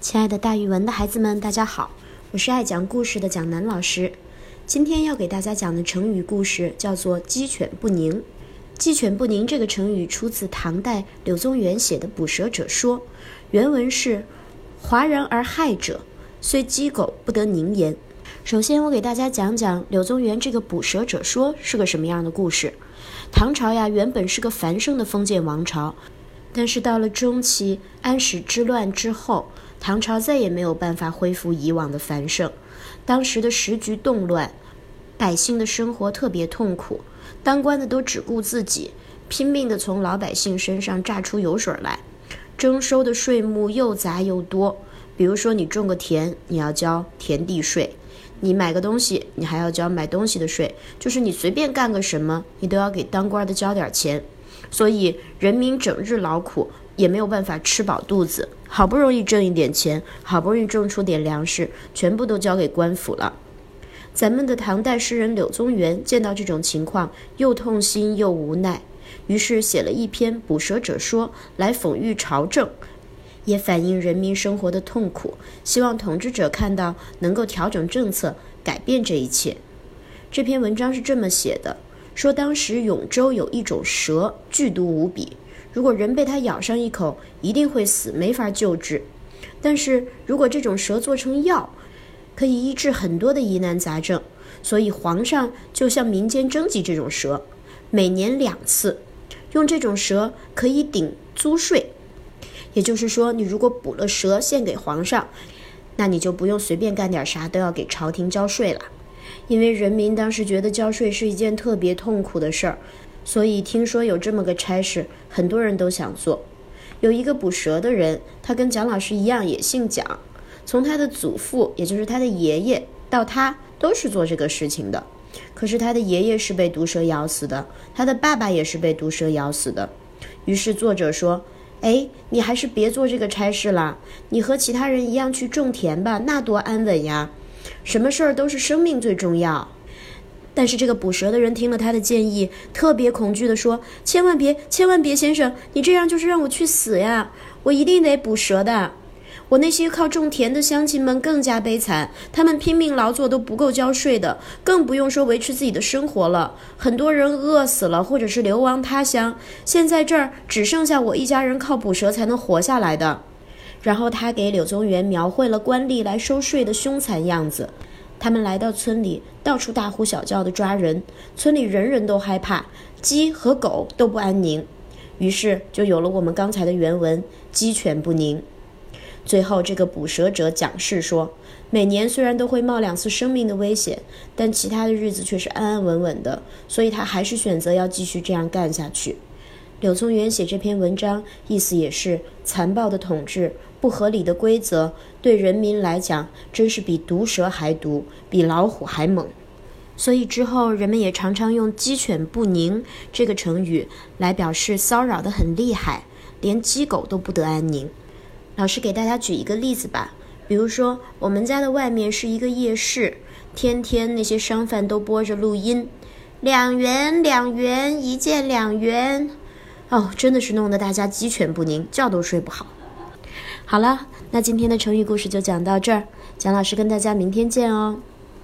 亲爱的大语文的孩子们，大家好，我是爱讲故事的蒋楠老师。今天要给大家讲的成语故事叫做“鸡犬不宁”。鸡犬不宁这个成语出自唐代柳宗元写的《捕蛇者说》，原文是“华人而害者，虽鸡狗不得宁焉”。首先，我给大家讲讲柳宗元这个《捕蛇者说》是个什么样的故事。唐朝呀，原本是个繁盛的封建王朝，但是到了中期安史之乱之后，唐朝再也没有办法恢复以往的繁盛，当时的时局动乱，百姓的生活特别痛苦，当官的都只顾自己，拼命地从老百姓身上榨出油水来，征收的税目又杂又多。比如说，你种个田，你要交田地税；你买个东西，你还要交买东西的税。就是你随便干个什么，你都要给当官的交点钱。所以人民整日劳苦。也没有办法吃饱肚子，好不容易挣一点钱，好不容易种出点粮食，全部都交给官府了。咱们的唐代诗人柳宗元见到这种情况，又痛心又无奈，于是写了一篇《捕蛇者说》来讽喻朝政，也反映人民生活的痛苦，希望统治者看到能够调整政策，改变这一切。这篇文章是这么写的：说当时永州有一种蛇，剧毒无比。如果人被它咬上一口，一定会死，没法救治。但是如果这种蛇做成药，可以医治很多的疑难杂症。所以皇上就向民间征集这种蛇，每年两次，用这种蛇可以顶租税。也就是说，你如果捕了蛇献给皇上，那你就不用随便干点啥都要给朝廷交税了。因为人民当时觉得交税是一件特别痛苦的事儿。所以听说有这么个差事，很多人都想做。有一个捕蛇的人，他跟蒋老师一样，也姓蒋。从他的祖父，也就是他的爷爷，到他都是做这个事情的。可是他的爷爷是被毒蛇咬死的，他的爸爸也是被毒蛇咬死的。于是作者说：“哎，你还是别做这个差事了，你和其他人一样去种田吧，那多安稳呀！什么事儿都是生命最重要。”但是这个捕蛇的人听了他的建议，特别恐惧地说：“千万别，千万别，先生，你这样就是让我去死呀！我一定得捕蛇的。我那些靠种田的乡亲们更加悲惨，他们拼命劳作都不够交税的，更不用说维持自己的生活了。很多人饿死了，或者是流亡他乡。现在这儿只剩下我一家人靠捕蛇才能活下来的。”然后他给柳宗元描绘了官吏来收税的凶残样子。他们来到村里，到处大呼小叫地抓人，村里人人都害怕，鸡和狗都不安宁，于是就有了我们刚才的原文“鸡犬不宁”。最后，这个捕蛇者蒋氏说：“每年虽然都会冒两次生命的危险，但其他的日子却是安安稳稳的，所以他还是选择要继续这样干下去。”柳宗元写这篇文章，意思也是残暴的统治、不合理的规则，对人民来讲，真是比毒蛇还毒，比老虎还猛。所以之后人们也常常用“鸡犬不宁”这个成语来表示骚扰的很厉害，连鸡狗都不得安宁。老师给大家举一个例子吧，比如说我们家的外面是一个夜市，天天那些商贩都播着录音，两元两元一件两元。哦，真的是弄得大家鸡犬不宁，觉都睡不好。好了，那今天的成语故事就讲到这儿，蒋老师跟大家明天见哦。